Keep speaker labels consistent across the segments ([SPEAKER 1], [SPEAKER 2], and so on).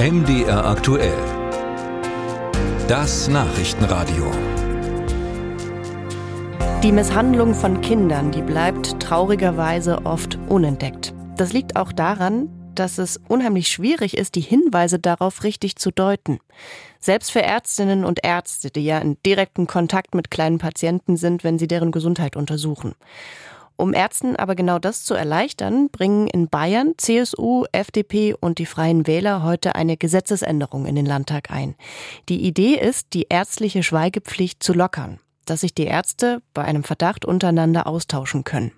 [SPEAKER 1] MDR aktuell. Das Nachrichtenradio.
[SPEAKER 2] Die Misshandlung von Kindern, die bleibt traurigerweise oft unentdeckt. Das liegt auch daran, dass es unheimlich schwierig ist, die Hinweise darauf richtig zu deuten. Selbst für Ärztinnen und Ärzte, die ja in direktem Kontakt mit kleinen Patienten sind, wenn sie deren Gesundheit untersuchen. Um Ärzten aber genau das zu erleichtern, bringen in Bayern CSU, FDP und die Freien Wähler heute eine Gesetzesänderung in den Landtag ein. Die Idee ist, die ärztliche Schweigepflicht zu lockern, dass sich die Ärzte bei einem Verdacht untereinander austauschen können.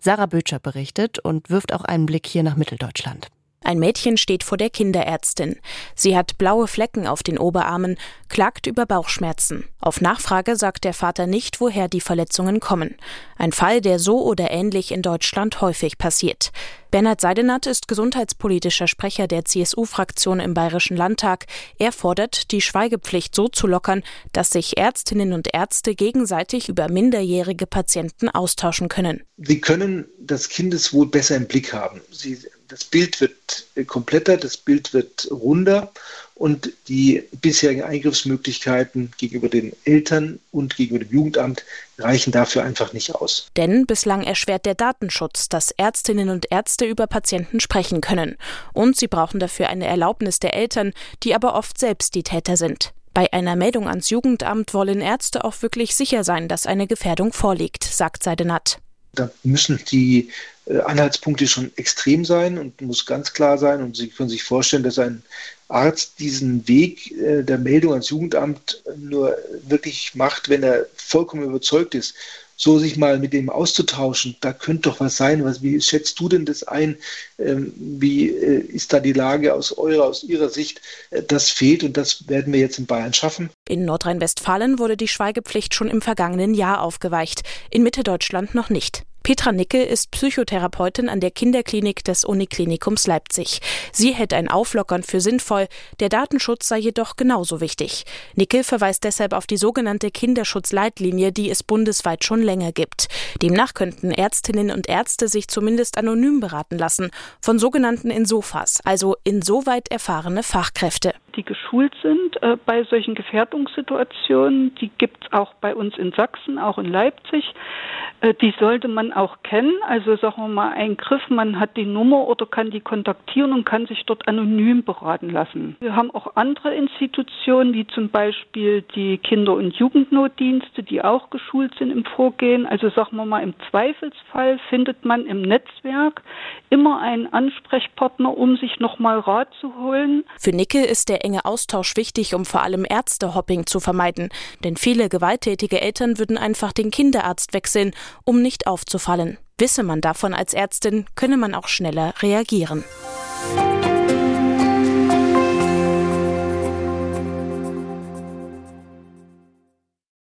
[SPEAKER 2] Sarah Bötscher berichtet und wirft auch einen Blick hier nach Mitteldeutschland.
[SPEAKER 3] Ein Mädchen steht vor der Kinderärztin. Sie hat blaue Flecken auf den Oberarmen, klagt über Bauchschmerzen. Auf Nachfrage sagt der Vater nicht, woher die Verletzungen kommen. Ein Fall, der so oder ähnlich in Deutschland häufig passiert. Bernhard Seidenath ist gesundheitspolitischer Sprecher der CSU-Fraktion im Bayerischen Landtag. Er fordert, die Schweigepflicht so zu lockern, dass sich Ärztinnen und Ärzte gegenseitig über minderjährige Patienten austauschen können.
[SPEAKER 4] Sie können das Kindeswohl besser im Blick haben. Sie das Bild wird kompletter, das Bild wird runder und die bisherigen Eingriffsmöglichkeiten gegenüber den Eltern und gegenüber dem Jugendamt reichen dafür einfach nicht aus.
[SPEAKER 3] Denn bislang erschwert der Datenschutz, dass Ärztinnen und Ärzte über Patienten sprechen können. Und sie brauchen dafür eine Erlaubnis der Eltern, die aber oft selbst die Täter sind. Bei einer Meldung ans Jugendamt wollen Ärzte auch wirklich sicher sein, dass eine Gefährdung vorliegt, sagt Seidenat.
[SPEAKER 4] Da müssen die Anhaltspunkte schon extrem sein und muss ganz klar sein. Und Sie können sich vorstellen, dass ein Arzt diesen Weg äh, der Meldung ans Jugendamt nur wirklich macht, wenn er vollkommen überzeugt ist, so sich mal mit dem auszutauschen. Da könnte doch was sein. Was, wie schätzt du denn das ein? Ähm, wie äh, ist da die Lage aus eurer, aus ihrer Sicht? das fehlt und das werden wir jetzt in Bayern schaffen.
[SPEAKER 3] In Nordrhein-Westfalen wurde die Schweigepflicht schon im vergangenen Jahr aufgeweicht, in Mitteldeutschland noch nicht. Petra Nicke ist Psychotherapeutin an der Kinderklinik des Uniklinikums Leipzig. Sie hält ein Auflockern für sinnvoll, der Datenschutz sei jedoch genauso wichtig. Nicke verweist deshalb auf die sogenannte Kinderschutzleitlinie, die es bundesweit schon länger gibt. Demnach könnten Ärztinnen und Ärzte sich zumindest anonym beraten lassen von sogenannten Insofas, also insoweit erfahrene Fachkräfte
[SPEAKER 5] die geschult sind äh, bei solchen Gefährdungssituationen. Die gibt es auch bei uns in Sachsen, auch in Leipzig. Äh, die sollte man auch kennen. Also sagen wir mal ein Griff, man hat die Nummer oder kann die kontaktieren und kann sich dort anonym beraten lassen. Wir haben auch andere Institutionen, wie zum Beispiel die Kinder- und Jugendnotdienste, die auch geschult sind im Vorgehen. Also sagen wir mal, im Zweifelsfall findet man im Netzwerk immer einen Ansprechpartner, um sich nochmal Rat zu holen.
[SPEAKER 3] Für Nicke ist der enge Austausch wichtig, um vor allem Ärztehopping zu vermeiden. Denn viele gewalttätige Eltern würden einfach den Kinderarzt wechseln, um nicht aufzufallen. Wisse man davon als Ärztin, könne man auch schneller reagieren.